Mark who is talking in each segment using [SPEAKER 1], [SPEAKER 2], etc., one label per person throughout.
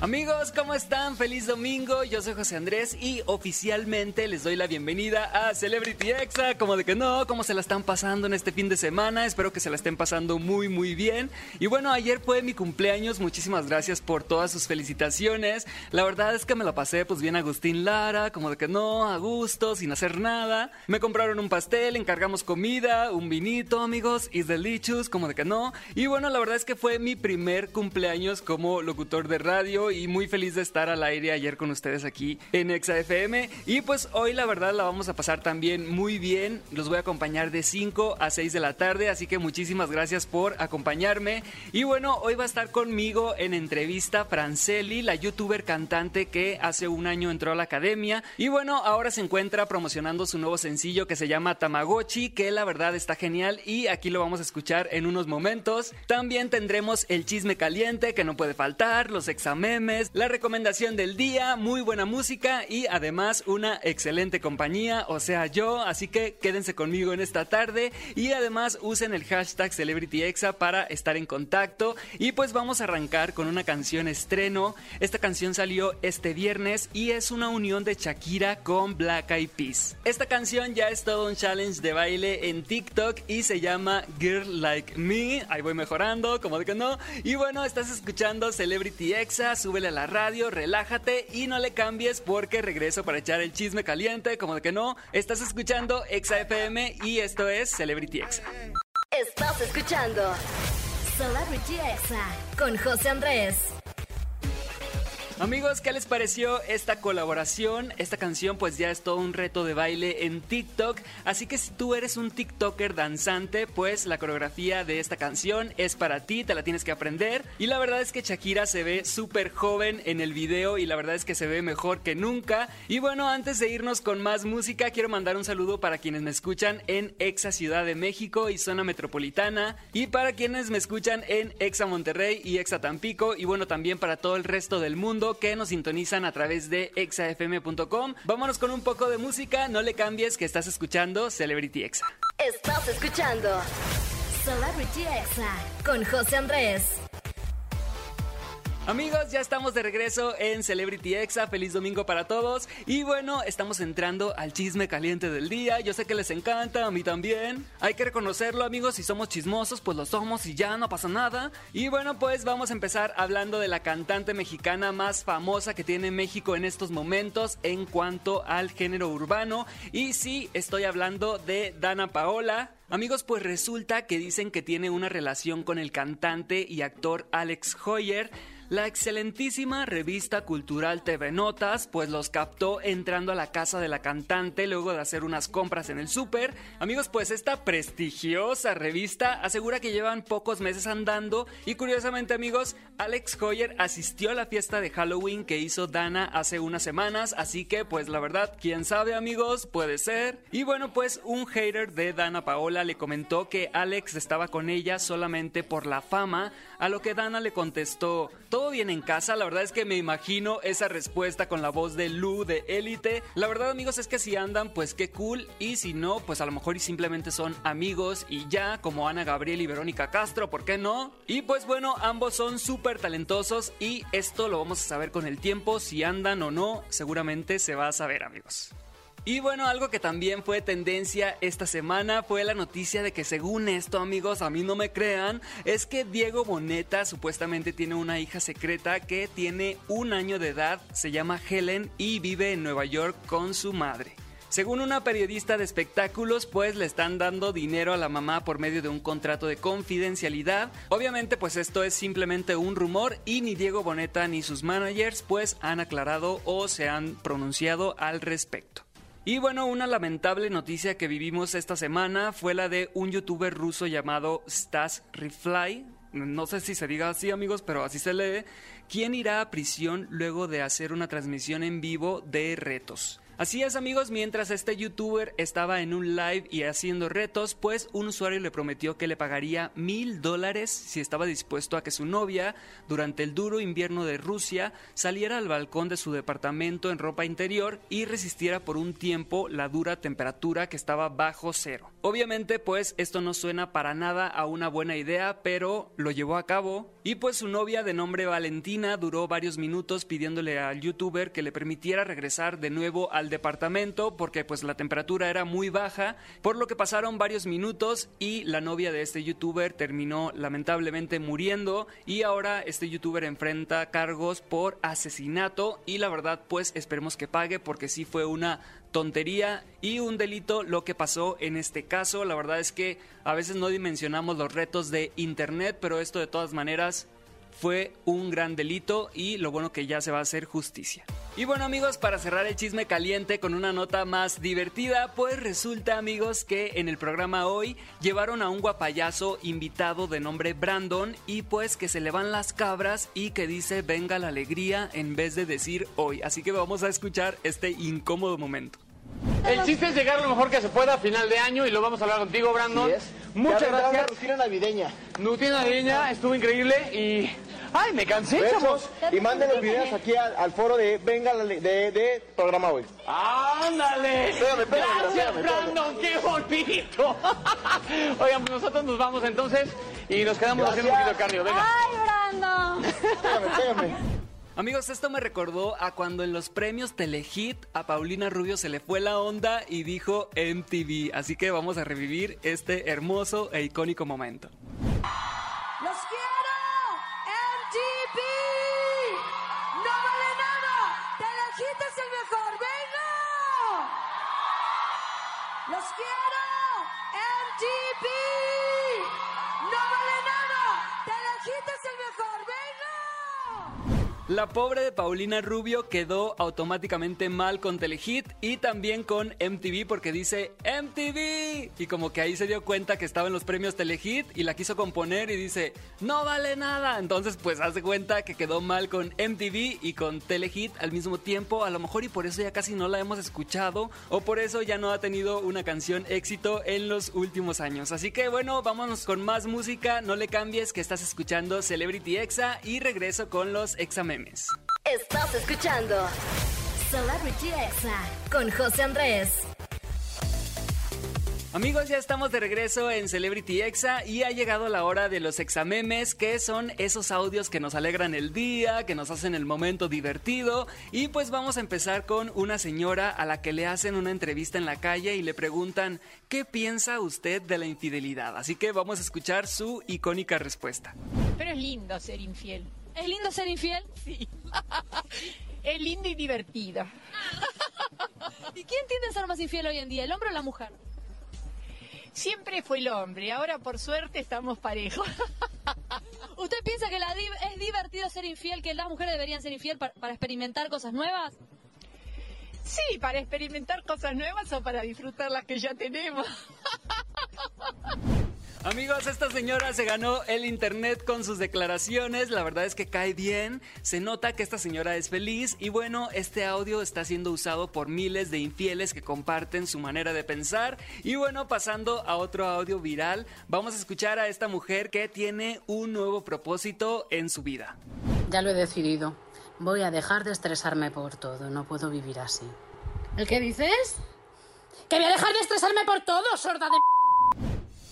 [SPEAKER 1] Amigos, ¿cómo están? Feliz domingo. Yo soy José Andrés y oficialmente les doy la bienvenida a Celebrity Exa. Como de que no, cómo se la están pasando en este fin de semana. Espero que se la estén pasando muy, muy bien. Y bueno, ayer fue mi cumpleaños. Muchísimas gracias por todas sus felicitaciones. La verdad es que me la pasé pues bien Agustín Lara, como de que no, a gusto, sin hacer nada. Me compraron un pastel, encargamos comida, un vinito, amigos, is delicious, como de que no. Y bueno, la verdad es que fue mi primer cumpleaños como locutor de radio y muy feliz de estar al aire ayer con ustedes aquí en ExaFM. Y pues hoy la verdad la vamos a pasar también muy bien. Los voy a acompañar de 5 a 6 de la tarde, así que muchísimas gracias por acompañarme. Y bueno, hoy va a estar conmigo en entrevista Franceli, la youtuber cantante que hace un año entró a la academia. Y bueno, ahora se encuentra promocionando su nuevo sencillo que se llama Tamagotchi, que la verdad está genial y aquí lo vamos a escuchar en unos momentos. También tendremos el chisme caliente que no puede faltar, los exámenes la recomendación del día, muy buena música y además una excelente compañía, o sea yo, así que quédense conmigo en esta tarde y además usen el hashtag CelebrityExa para estar en contacto y pues vamos a arrancar con una canción estreno. Esta canción salió este viernes y es una unión de Shakira con Black Eyed Peas. Esta canción ya es todo un challenge de baile en TikTok y se llama Girl Like Me. Ahí voy mejorando, como de que no. Y bueno, estás escuchando Celebrity Exa, súbele a la radio, relájate y no le cambies porque regreso para echar el chisme caliente, como de que no. Estás escuchando Exa FM y esto es Celebrity Exa.
[SPEAKER 2] Estás escuchando Celebrity Exa con José Andrés.
[SPEAKER 1] Amigos, ¿qué les pareció esta colaboración? Esta canción pues ya es todo un reto de baile en TikTok, así que si tú eres un TikToker danzante, pues la coreografía de esta canción es para ti, te la tienes que aprender. Y la verdad es que Shakira se ve súper joven en el video y la verdad es que se ve mejor que nunca. Y bueno, antes de irnos con más música, quiero mandar un saludo para quienes me escuchan en Exa Ciudad de México y zona metropolitana y para quienes me escuchan en Exa Monterrey y Exa Tampico y bueno, también para todo el resto del mundo que nos sintonizan a través de exafm.com. Vámonos con un poco de música, no le cambies que estás escuchando Celebrity Exa.
[SPEAKER 2] Estás escuchando Celebrity Exa con José Andrés.
[SPEAKER 1] Amigos, ya estamos de regreso en Celebrity Exa. Feliz domingo para todos. Y bueno, estamos entrando al chisme caliente del día. Yo sé que les encanta, a mí también. Hay que reconocerlo, amigos. Si somos chismosos, pues lo somos y ya no pasa nada. Y bueno, pues vamos a empezar hablando de la cantante mexicana más famosa que tiene México en estos momentos en cuanto al género urbano. Y sí, estoy hablando de Dana Paola. Amigos, pues resulta que dicen que tiene una relación con el cantante y actor Alex Hoyer. La excelentísima revista cultural TV Notas pues los captó entrando a la casa de la cantante luego de hacer unas compras en el súper. Amigos, pues esta prestigiosa revista asegura que llevan pocos meses andando y curiosamente amigos, Alex Hoyer asistió a la fiesta de Halloween que hizo Dana hace unas semanas, así que pues la verdad, quién sabe amigos, puede ser. Y bueno, pues un hater de Dana Paola le comentó que Alex estaba con ella solamente por la fama, a lo que Dana le contestó, ¿todo bien en casa? La verdad es que me imagino esa respuesta con la voz de Lu de Élite. La verdad amigos es que si andan, pues qué cool, y si no, pues a lo mejor y simplemente son amigos y ya, como Ana Gabriel y Verónica Castro, ¿por qué no? Y pues bueno, ambos son súper talentosos y esto lo vamos a saber con el tiempo, si andan o no, seguramente se va a saber amigos. Y bueno, algo que también fue tendencia esta semana fue la noticia de que según esto, amigos, a mí no me crean, es que Diego Boneta supuestamente tiene una hija secreta que tiene un año de edad, se llama Helen y vive en Nueva York con su madre. Según una periodista de espectáculos, pues le están dando dinero a la mamá por medio de un contrato de confidencialidad. Obviamente, pues esto es simplemente un rumor y ni Diego Boneta ni sus managers pues han aclarado o se han pronunciado al respecto. Y bueno, una lamentable noticia que vivimos esta semana fue la de un youtuber ruso llamado Stas Refly. No sé si se diga así amigos, pero así se lee. Quien irá a prisión luego de hacer una transmisión en vivo de retos. Así es amigos, mientras este youtuber estaba en un live y haciendo retos, pues un usuario le prometió que le pagaría mil dólares si estaba dispuesto a que su novia, durante el duro invierno de Rusia, saliera al balcón de su departamento en ropa interior y resistiera por un tiempo la dura temperatura que estaba bajo cero. Obviamente pues esto no suena para nada a una buena idea, pero lo llevó a cabo y pues su novia de nombre Valentina duró varios minutos pidiéndole al youtuber que le permitiera regresar de nuevo al departamento porque pues la temperatura era muy baja, por lo que pasaron varios minutos y la novia de este youtuber terminó lamentablemente muriendo y ahora este youtuber enfrenta cargos por asesinato y la verdad pues esperemos que pague porque sí fue una tontería y un delito lo que pasó en este caso. La verdad es que a veces no dimensionamos los retos de internet, pero esto de todas maneras fue un gran delito y lo bueno que ya se va a hacer justicia. Y bueno amigos, para cerrar el chisme caliente con una nota más divertida, pues resulta amigos que en el programa hoy llevaron a un guapayazo invitado de nombre Brandon y pues que se le van las cabras y que dice venga la alegría en vez de decir hoy. Así que vamos a escuchar este incómodo momento.
[SPEAKER 3] El chiste es llegar lo mejor que se pueda a final de año y lo vamos a hablar contigo, Brandon. Muchas gracias.
[SPEAKER 4] rutina navideña.
[SPEAKER 3] Rutina navideña estuvo increíble y ¡Ay, me cansé, chavos!
[SPEAKER 4] Y manden los videos aquí al, al foro de Venga la Le- de, de programa hoy.
[SPEAKER 3] ¡Ándale!
[SPEAKER 4] Espérame, espérame,
[SPEAKER 3] ¡Gracias,
[SPEAKER 4] espérame,
[SPEAKER 3] Brandon! ¡Qué bonito! Oigan, pues nosotros nos vamos entonces y nos quedamos haciendo un poquito de cardio. Venga.
[SPEAKER 5] ¡Ay, Brandon!
[SPEAKER 4] Espérame, espérame.
[SPEAKER 1] Amigos, esto me recordó a cuando en los premios Telehit a Paulina Rubio se le fue la onda y dijo MTV. Así que vamos a revivir este hermoso e icónico momento.
[SPEAKER 5] ¡Los quiero!
[SPEAKER 1] La pobre de Paulina Rubio quedó automáticamente mal con Telehit y también con MTV porque dice MTV y como que ahí se dio cuenta que estaba en los premios Telehit y la quiso componer y dice no vale nada. Entonces pues hace cuenta que quedó mal con MTV y con Telehit al mismo tiempo. A lo mejor y por eso ya casi no la hemos escuchado o por eso ya no ha tenido una canción éxito en los últimos años. Así que bueno, vámonos con más música. No le cambies que estás escuchando Celebrity Exa y regreso con los examemes.
[SPEAKER 2] Estás escuchando Celebrity Exa con José Andrés.
[SPEAKER 1] Amigos, ya estamos de regreso en Celebrity Exa y ha llegado la hora de los examemes, que son esos audios que nos alegran el día, que nos hacen el momento divertido. Y pues vamos a empezar con una señora a la que le hacen una entrevista en la calle y le preguntan, ¿qué piensa usted de la infidelidad? Así que vamos a escuchar su icónica respuesta.
[SPEAKER 6] Pero es lindo ser infiel.
[SPEAKER 5] ¿Es lindo ser infiel?
[SPEAKER 6] Sí. es lindo y divertido.
[SPEAKER 5] ¿Y quién tiende a ser más infiel hoy en día, el hombre o la mujer?
[SPEAKER 6] Siempre fue el hombre, ahora por suerte estamos parejos.
[SPEAKER 5] ¿Usted piensa que la es divertido ser infiel, que las mujeres deberían ser infiel para, para experimentar cosas nuevas?
[SPEAKER 6] Sí, para experimentar cosas nuevas o para disfrutar las que ya tenemos.
[SPEAKER 1] Amigos, esta señora se ganó el internet con sus declaraciones. La verdad es que cae bien. Se nota que esta señora es feliz. Y bueno, este audio está siendo usado por miles de infieles que comparten su manera de pensar. Y bueno, pasando a otro audio viral, vamos a escuchar a esta mujer que tiene un nuevo propósito en su vida.
[SPEAKER 7] Ya lo he decidido. Voy a dejar de estresarme por todo. No puedo vivir así.
[SPEAKER 5] ¿El qué dices?
[SPEAKER 7] ¡Que voy a dejar de estresarme por todo, sorda de...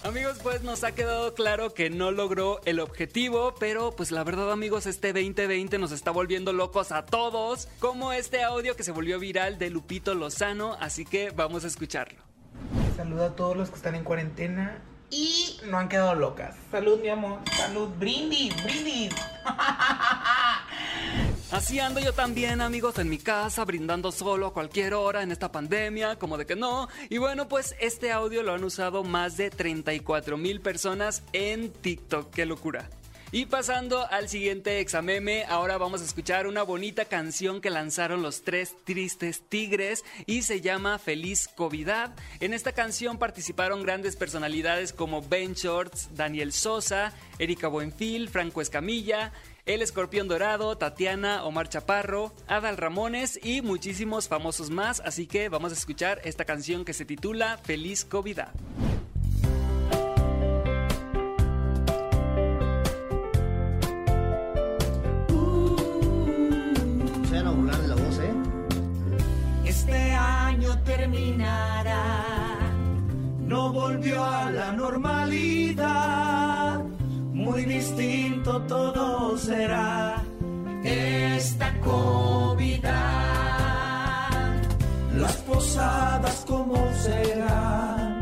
[SPEAKER 1] Amigos, pues nos ha quedado claro que no logró el objetivo, pero pues la verdad amigos, este 2020 nos está volviendo locos a todos, como este audio que se volvió viral de Lupito Lozano, así que vamos a escucharlo.
[SPEAKER 8] Saludo a todos los que están en cuarentena y no han quedado locas. Salud, mi amor. Salud. Brindis, brindis.
[SPEAKER 1] Así ando yo también, amigos, en mi casa, brindando solo a cualquier hora en esta pandemia, como de que no. Y bueno, pues este audio lo han usado más de 34 mil personas en TikTok. ¡Qué locura! Y pasando al siguiente exameme, ahora vamos a escuchar una bonita canción que lanzaron los tres tristes tigres y se llama Feliz Covidad. En esta canción participaron grandes personalidades como Ben Shorts, Daniel Sosa, Erika Buenfil, Franco Escamilla, El Escorpión Dorado, Tatiana, Omar Chaparro, Adal Ramones y muchísimos famosos más. Así que vamos a escuchar esta canción que se titula Feliz COVID.
[SPEAKER 9] Este año terminará, no volvió a la normalidad, muy distinto todo como serán,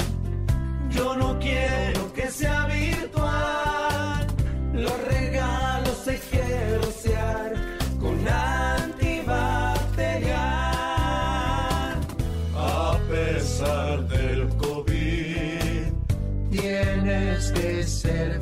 [SPEAKER 9] yo no quiero que sea virtual, los regalos se quiero sear con antibacterial. A pesar del COVID, tienes que ser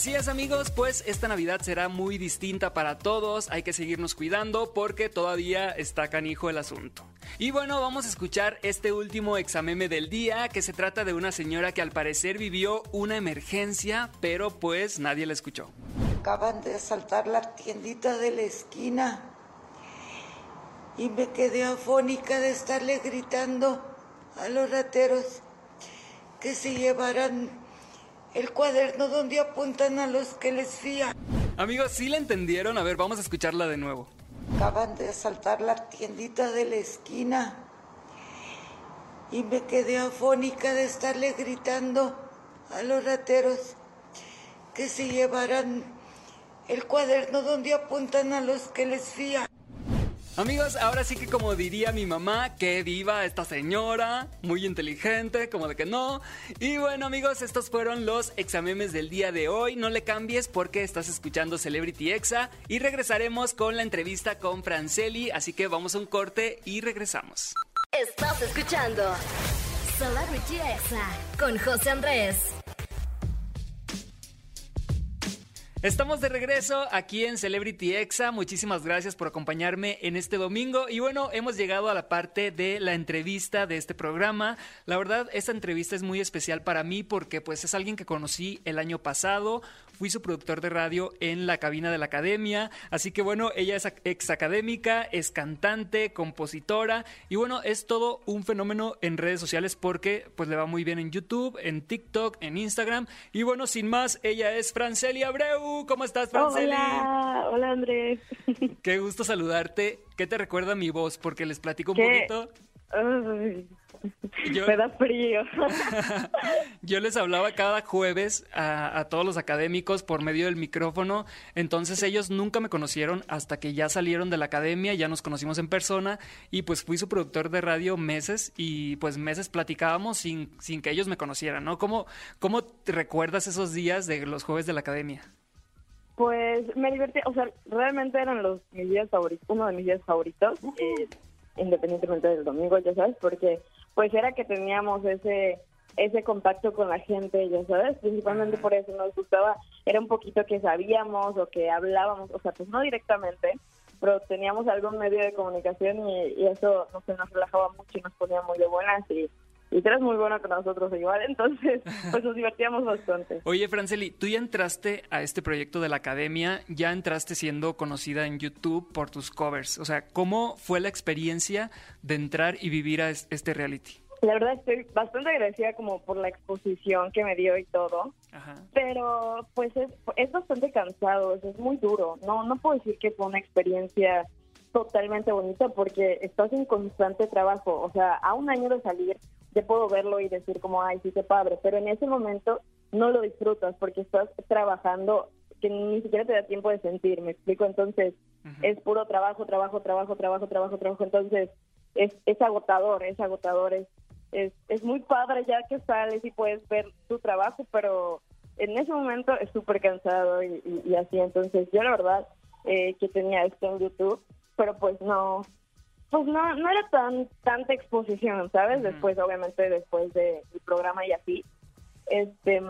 [SPEAKER 1] Así es amigos, pues esta Navidad será muy distinta para todos, hay que seguirnos cuidando porque todavía está canijo el asunto. Y bueno, vamos a escuchar este último exameme del día, que se trata de una señora que al parecer vivió una emergencia, pero pues nadie la escuchó.
[SPEAKER 10] Acaban de asaltar la tiendita de la esquina y me quedé afónica de estarle gritando a los rateros que se llevaran el cuaderno donde apuntan a los que les fía.
[SPEAKER 1] Amigos, ¿sí la entendieron? A ver, vamos a escucharla de nuevo.
[SPEAKER 10] Acaban de asaltar la tiendita de la esquina y me quedé afónica de estarle gritando a los rateros que se llevaran el cuaderno donde apuntan a los que les fía.
[SPEAKER 1] Amigos, ahora sí que como diría mi mamá, que viva esta señora, muy inteligente, como de que no. Y bueno amigos, estos fueron los examemes del día de hoy. No le cambies porque estás escuchando Celebrity Exa y regresaremos con la entrevista con Franceli, así que vamos a un corte y regresamos.
[SPEAKER 2] Estás escuchando Celebrity Exa con José Andrés.
[SPEAKER 1] Estamos de regreso aquí en Celebrity Exa. Muchísimas gracias por acompañarme en este domingo. Y bueno, hemos llegado a la parte de la entrevista de este programa. La verdad, esta entrevista es muy especial para mí porque pues es alguien que conocí el año pasado. Fui su productor de radio en la cabina de la academia. Así que bueno, ella es ex académica, es cantante, compositora y bueno, es todo un fenómeno en redes sociales porque pues le va muy bien en YouTube, en TikTok, en Instagram. Y bueno, sin más, ella es Franceli Abreu. ¿Cómo estás, Franceli?
[SPEAKER 11] Hola, hola Andrés.
[SPEAKER 1] Qué gusto saludarte. ¿Qué te recuerda mi voz? Porque les platico un
[SPEAKER 11] ¿Qué?
[SPEAKER 1] poquito. Yo-
[SPEAKER 11] Me da frío.
[SPEAKER 1] Yo les hablaba cada jueves a, a todos los académicos por medio del micrófono, entonces ellos nunca me conocieron hasta que ya salieron de la academia, ya nos conocimos en persona y pues fui su productor de radio meses y pues meses platicábamos sin, sin que ellos me conocieran, ¿no? ¿Cómo, ¿Cómo te recuerdas esos días de los jueves de la academia?
[SPEAKER 11] Pues me divertí, o sea, realmente eran los mis días favoritos, uno de mis días favoritos, eh, independientemente del domingo, ya sabes, porque pues era que teníamos ese ese contacto con la gente, ya sabes, principalmente por eso nos gustaba, era un poquito que sabíamos o que hablábamos, o sea, pues no directamente, pero teníamos algún medio de comunicación y, y eso no sé, nos relajaba mucho y nos ponía muy de buenas y, y tú eres muy bueno con nosotros igual, entonces pues nos divertíamos bastante.
[SPEAKER 1] Oye, Franceli, tú ya entraste a este proyecto de la academia, ya entraste siendo conocida en YouTube por tus covers. O sea, ¿cómo fue la experiencia de entrar y vivir a es- este reality?
[SPEAKER 11] La verdad estoy bastante agradecida como por la exposición que me dio y todo,
[SPEAKER 1] Ajá.
[SPEAKER 11] pero pues es, es bastante cansado, es muy duro. No, no puedo decir que fue una experiencia totalmente bonita porque estás en constante trabajo. O sea, a un año de salir ya puedo verlo y decir como, ay, sí, qué padre, pero en ese momento no lo disfrutas porque estás trabajando que ni siquiera te da tiempo de sentir, ¿me explico? Entonces, es puro trabajo, trabajo, trabajo, trabajo, trabajo, trabajo. Entonces, es, es agotador, es agotador, es, es, es muy padre ya que sales y puedes ver tu trabajo, pero en ese momento es súper cansado y, y- y así, entonces yo la verdad eh, que tenía esto en YouTube, pero pues no, pues no, no era tan tanta exposición, ¿sabes? Después, obviamente, después del programa y así, este,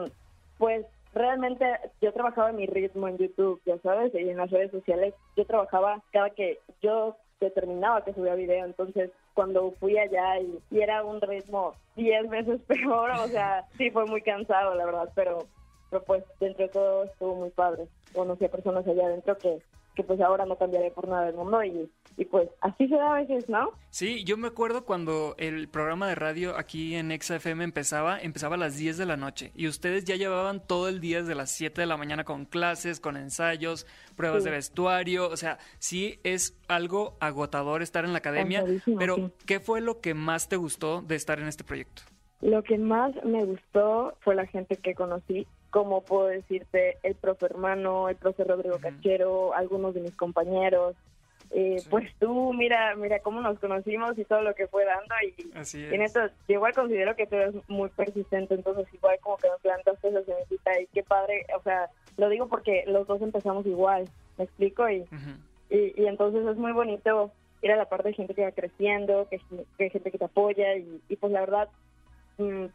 [SPEAKER 11] pues realmente yo trabajaba mi ritmo en YouTube, ya sabes, y en las redes sociales. Yo trabajaba cada que yo determinaba que subía video, entonces cuando fui allá y, y era un ritmo 10 veces peor, o sea, sí fue muy cansado, la verdad, pero, pero pues dentro de todo estuvo muy padre. Conocí a personas allá adentro que, que pues ahora no cambiaré por nada del mundo y, y pues así se da a veces, ¿no?
[SPEAKER 1] Sí, yo me acuerdo cuando el programa de radio aquí en Exa FM empezaba, empezaba a las 10 de la noche y ustedes ya llevaban todo el día desde las 7 de la mañana con clases, con ensayos, pruebas
[SPEAKER 11] Sí.
[SPEAKER 1] de vestuario, o sea, sí es algo agotador estar en la academia, pero
[SPEAKER 11] sí.
[SPEAKER 1] ¿qué fue lo que más te gustó de estar en este proyecto?
[SPEAKER 11] Lo que más me gustó fue la gente que conocí, como puedo decirte, el profe hermano, el profe Rodrigo Cachero, algunos de mis compañeros. Eh, Pues tú, mira, mira cómo nos conocimos y todo lo que fue dando. Y,
[SPEAKER 1] Así
[SPEAKER 11] y en esto, yo igual considero que tú eres muy persistente, entonces igual como que me plantaste esa semillita y qué padre, o sea, lo digo porque los dos empezamos igual, ¿me explico? Y, y, y entonces es muy bonito ir a la parte de gente que va creciendo, que, que hay gente que te apoya y, y pues la verdad,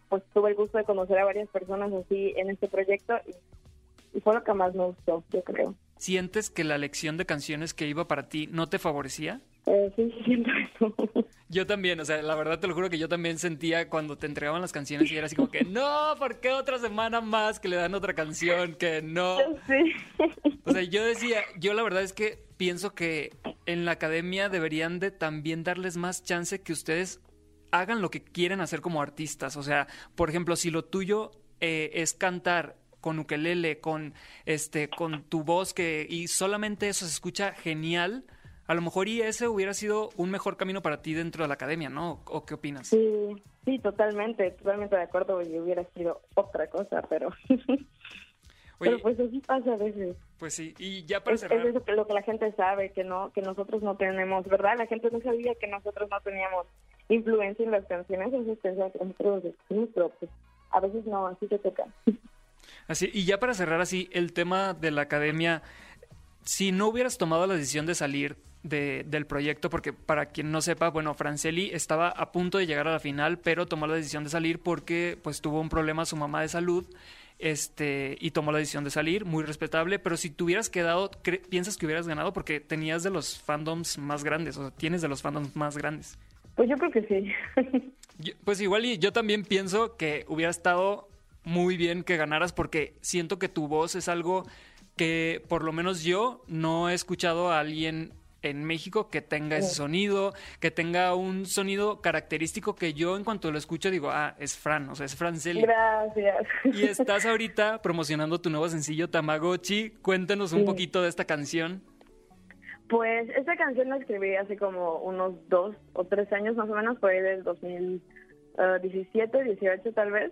[SPEAKER 11] pues tuve el gusto de conocer a varias personas así en este proyecto y, y fue lo que más me gustó, yo creo.
[SPEAKER 1] ¿Sientes que la elección de canciones que iba para ti no te favorecía?
[SPEAKER 11] Eh, sí, sí, siento eso.
[SPEAKER 1] Yo también, o sea, la verdad te lo juro que yo también sentía cuando te entregaban las canciones y era así como que, no, ¿por qué otra semana más que le dan otra canción? Que no. O sea, yo decía, yo la verdad es que pienso que en la academia deberían de también darles más chance que ustedes hagan lo que quieren hacer como artistas. O sea, por ejemplo, si lo tuyo eh, es cantar con ukelele, con este, con tu voz que y solamente eso se escucha genial, a lo mejor y ese hubiera sido un mejor camino para ti dentro de la academia, ¿no? ¿O qué opinas?
[SPEAKER 11] Sí, sí, totalmente, totalmente de acuerdo y hubiera sido otra cosa, pero... pero pues así pasa a veces.
[SPEAKER 1] Pues sí, y ya para
[SPEAKER 11] Es, es eso que lo que la gente sabe, que no que nosotros no tenemos, ¿verdad? La gente no sabía que nosotros no teníamos influencia en las canciones, entonces que pero pues a veces no, así te toca.
[SPEAKER 1] Así, y ya para cerrar así, el tema de la academia, si no hubieras tomado la decisión de salir de- del proyecto, porque para quien no sepa, bueno, Franceli estaba a punto de llegar a la final, pero tomó la decisión de salir porque pues tuvo un problema su mamá de salud, este, y tomó la decisión de salir, muy respetable, pero si te hubieras quedado, ¿piensas que hubieras ganado? Porque tenías de los fandoms más grandes, o sea, tienes de los fandoms más grandes.
[SPEAKER 11] Pues yo creo que sí.
[SPEAKER 1] Yo- Pues igual y yo también pienso que hubiera estado muy bien que ganaras porque siento que tu voz es algo que por lo menos yo no he escuchado a alguien en México que tenga ese sonido, que tenga un sonido característico que yo en cuanto lo escucho digo, ah, es Fran, o sea, es Franceli.
[SPEAKER 11] Gracias.
[SPEAKER 1] Y estás ahorita promocionando tu nuevo sencillo Tamagotchi. Cuéntanos un
[SPEAKER 11] Sí.
[SPEAKER 1] poquito de esta canción.
[SPEAKER 11] Pues esta canción la escribí hace como unos dos o tres años más o menos, fue del 2017, 18 tal vez.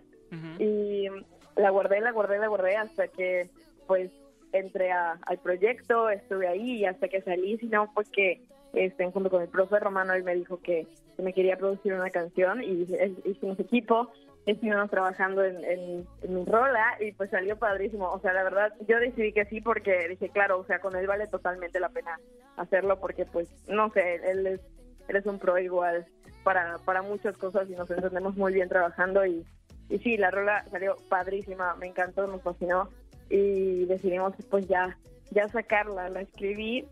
[SPEAKER 11] Y la guardé, la guardé, la guardé hasta que pues entré a- al proyecto, estuve ahí y hasta que salí, si no fue que este, junto con el profe Romano él me dijo que, que me quería producir una canción y eh, hicimos equipo, estuvimos trabajando en, en, en mi rola y pues salió padrísimo. O sea, la verdad, yo decidí que sí porque dije, claro, o sea, con él vale totalmente la pena hacerlo porque pues, no sé, él es, él es un pro igual para, para muchas cosas y nos entendemos muy bien trabajando y, y sí, la rola salió padrísima, me encantó, nos fascinó y decidimos pues ya, ya sacarla, la escribí,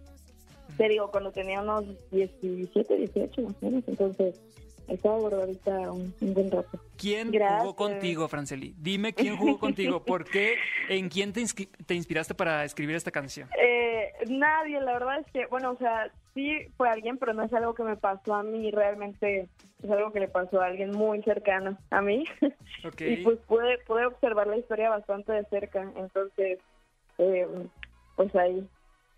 [SPEAKER 11] te digo, cuando tenía unos 17, 18 más entonces estaba guardadita un, un buen rato.
[SPEAKER 1] ¿Quién
[SPEAKER 11] Gracias.
[SPEAKER 1] jugó contigo, Franceli? Dime quién jugó contigo. ¿Por qué? ¿En quién te, te inspiraste para escribir esta canción?
[SPEAKER 11] Eh, nadie, la verdad es que, bueno, o sea, sí fue alguien, pero no es algo que me pasó a mí, realmente es algo que le pasó a alguien muy cercano a mí. Y pues pude, pude observar la historia bastante de cerca, entonces, eh, pues ahí.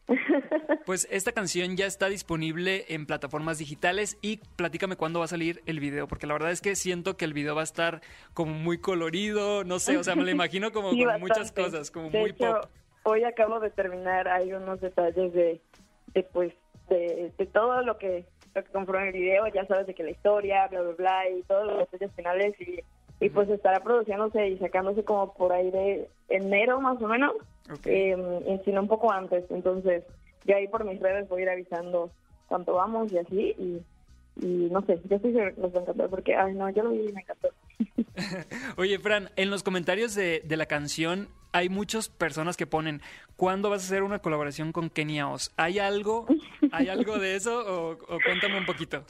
[SPEAKER 1] Pues esta canción ya está disponible en plataformas digitales y platícame cuándo va a salir el video, porque la verdad es que siento que el video va a estar como muy colorido, no sé, o sea, me lo imagino como
[SPEAKER 11] Sí,
[SPEAKER 1] con muchas cosas, como
[SPEAKER 11] De
[SPEAKER 1] muy
[SPEAKER 11] hecho,
[SPEAKER 1] pop.
[SPEAKER 11] Hoy acabo de terminar, hay unos detalles de, de pues, de, de todo lo que lo que conforma el video, ya sabes de que la historia, bla, bla, bla, y todos los detalles finales, y, y pues estará produciéndose y sacándose como por ahí de enero más o menos, eh, y sino un poco antes. Entonces, yo ahí por mis redes voy a ir avisando cuánto vamos y así, y, y no sé, yo estoy segura que les va a encantar porque, ay, no, yo lo vi y me encantó.
[SPEAKER 1] Oye, Fran, en los comentarios de, de la canción hay muchas personas que ponen, ¿cuándo vas a hacer una colaboración con Kenia Oz? ¿Hay algo, ¿hay algo de eso o, o cuéntame un poquito?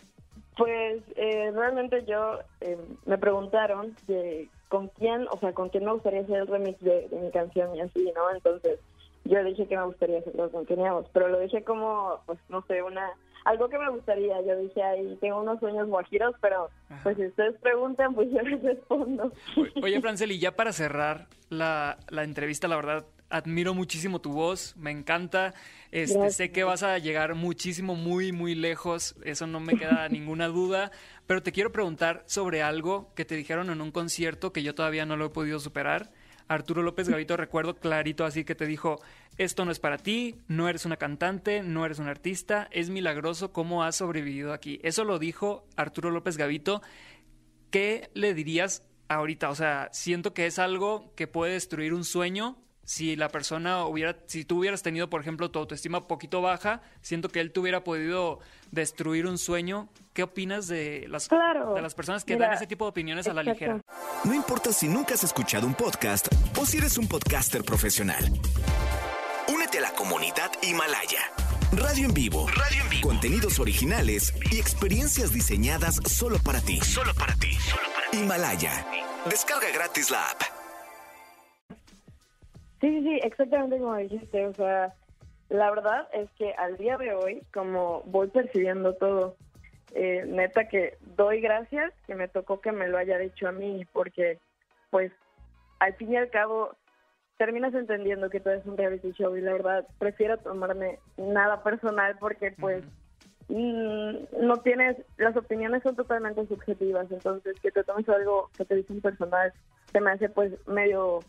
[SPEAKER 11] Pues eh, realmente yo eh, me preguntaron de con quién, o sea, con quién me gustaría hacer el remix de, de mi canción y así, ¿no? Entonces yo dije que me gustaría hacerlo con Kenia Oz, pero lo dije como, pues no sé, una algo que me gustaría. Yo dije, ahí tengo unos sueños guajiros, pero pues si ustedes preguntan, pues yo les respondo.
[SPEAKER 1] Oye, Franceli, ya para cerrar la, la entrevista, la verdad, admiro muchísimo tu voz, me encanta. Este, sé que vas a llegar muchísimo, muy, muy lejos, eso no me queda ninguna duda. Pero te quiero preguntar sobre algo que te dijeron en un concierto que yo todavía no lo he podido superar. Arturo López Gavito, recuerdo clarito así que te dijo, esto no es para ti, no eres una cantante, no eres un artista, es milagroso cómo has sobrevivido aquí. Eso lo dijo Arturo López Gavito. ¿Qué le dirías ahorita? O sea, siento que es algo que puede destruir un sueño. Si la persona hubiera, si tú hubieras tenido, por ejemplo, tu autoestima poquito baja, siento que él te hubiera podido destruir un sueño. ¿Qué opinas de las,
[SPEAKER 11] Claro.
[SPEAKER 1] de las personas que
[SPEAKER 11] Mira,
[SPEAKER 1] dan ese tipo de opiniones a la ligera?
[SPEAKER 12] No importa si nunca has escuchado un podcast o si eres un podcaster profesional. Únete a la comunidad Himalaya. Radio en vivo. Radio en vivo. Contenidos originales y experiencias diseñadas solo para ti. Solo para ti. Himalaya. Descarga gratis la app.
[SPEAKER 11] Sí, sí, sí, exactamente como dijiste. O sea, la verdad es que al día de hoy, como voy percibiendo todo, eh, neta que doy gracias que me tocó que me lo haya dicho a mí, porque pues al fin y al cabo terminas entendiendo que todo es un reality show y la verdad prefiero tomarme nada personal porque pues no tienes, las opiniones son totalmente subjetivas, entonces que te tomes algo que te dicen personal se me hace pues medio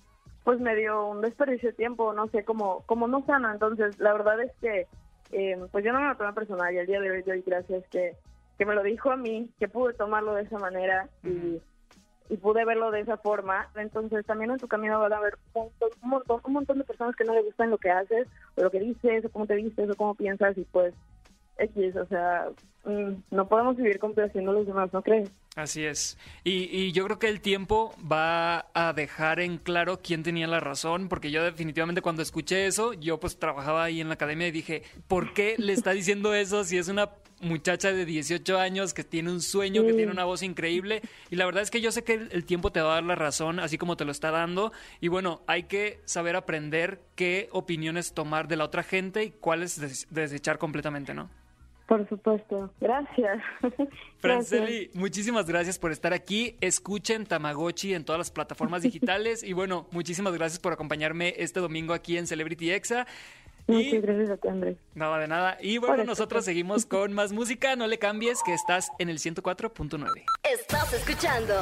[SPEAKER 11] pues medio un desperdicio de tiempo, no sé, como, como no sano. Entonces, la verdad es que, eh, pues yo no me lo tomé personal y al día de hoy doy gracias que, que me lo dijo a mí, que pude tomarlo de esa manera y, y pude verlo de esa forma. Entonces, también en tu camino van a haber un montón, un montón, un montón de personas que no les gustan lo que haces, o lo que dices, o cómo te vistes, o cómo piensas, y pues, X, o sea, no podemos vivir complaciendo a los demás, ¿no crees?
[SPEAKER 1] Así es. Y, y yo creo que el tiempo va a dejar en claro quién tenía la razón, porque yo definitivamente cuando escuché eso, yo pues trabajaba ahí en la academia y dije, ¿por qué le está diciendo eso si es una muchacha de 18 años que tiene un sueño, que tiene una voz increíble? Y la verdad es que yo sé que el, el tiempo te va a dar la razón, así como te lo está dando. Y bueno, hay que saber aprender qué opiniones tomar de la otra gente y cuáles des- desechar completamente, ¿no?
[SPEAKER 11] Por supuesto. Gracias.
[SPEAKER 1] Franceli, muchísimas gracias por estar aquí. Escuchen Tamagotchi en todas las plataformas digitales. y bueno, muchísimas gracias por acompañarme este domingo aquí en Celebrity Exa.
[SPEAKER 11] Muchas gracias a ti, Andrés.
[SPEAKER 1] Nada de nada. Y bueno,
[SPEAKER 11] Por
[SPEAKER 1] nosotros seguimos con más música. No le cambies, que estás en el 104.9.
[SPEAKER 2] Estás escuchando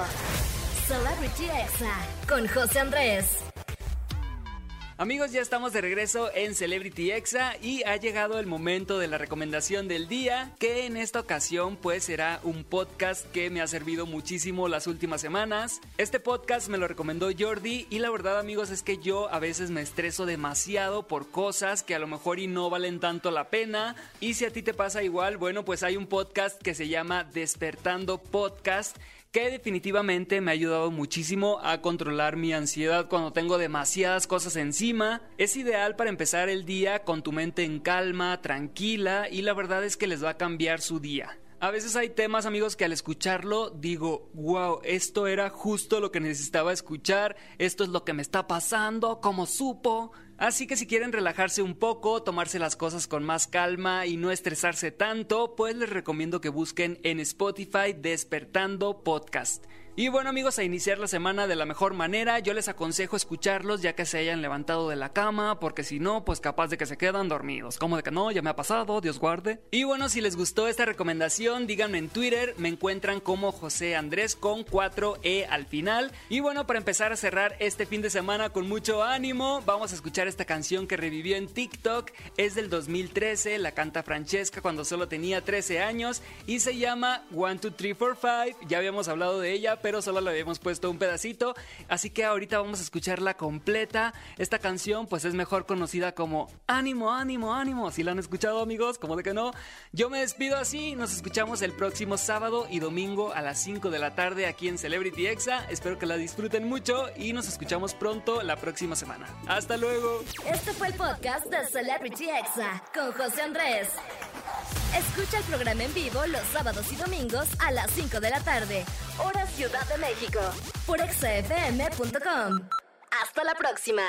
[SPEAKER 2] Celebrity Exa con José Andrés.
[SPEAKER 1] Amigos, ya estamos de regreso en Celebrity Exa y ha llegado el momento de la recomendación del día, que en esta ocasión pues será un podcast que me ha servido muchísimo las últimas semanas. Este podcast me lo recomendó Jordi y la verdad amigos es que yo a veces me estreso demasiado por cosas que a lo mejor y no valen tanto la pena. Y si a ti te pasa igual, bueno pues hay un podcast que se llama Despertando Podcast que definitivamente me ha ayudado muchísimo a controlar mi ansiedad cuando tengo demasiadas cosas encima. Es ideal para empezar el día con tu mente en calma, tranquila y la verdad es que les va a cambiar su día. A veces hay temas, amigos, que al escucharlo digo, wow, esto era justo lo que necesitaba escuchar, esto es lo que me está pasando, como supo. Así que si quieren relajarse un poco, tomarse las cosas con más calma y no estresarse tanto, pues les recomiendo que busquen en Spotify Despertando Podcast. Y bueno amigos, a iniciar la semana de la mejor manera, yo les aconsejo escucharlos ya que se hayan levantado de la cama, porque si no, pues capaz de que se quedan dormidos. Como de que no, ya me ha pasado, Dios guarde. Y bueno, si les gustó esta recomendación, díganme en Twitter, me encuentran como José Andrés con 4E al final. Y bueno, para empezar a cerrar este fin de semana con mucho ánimo, vamos a escuchar esta canción que revivió en TikTok, es del 2013, la canta Francesca cuando solo tenía 13 años y se llama 1, 2, 3, 4, 5. Ya habíamos hablado de ella pero solo le habíamos puesto un pedacito. Así que ahorita vamos a escucharla completa. Esta canción pues es mejor conocida como Ánimo, ánimo, ánimo. Si la han escuchado amigos, como de que no. Yo me despido así. Nos escuchamos el próximo sábado y domingo a las 5 de la tarde aquí en Celebrity Exa. Espero que la disfruten mucho y nos escuchamos pronto la próxima semana. Hasta luego.
[SPEAKER 2] Este fue el podcast de Celebrity Exa con José Andrés. Escucha el programa en vivo los sábados y domingos a las 5 de la tarde, hora Ciudad de México, por exafm.com. Hasta la próxima.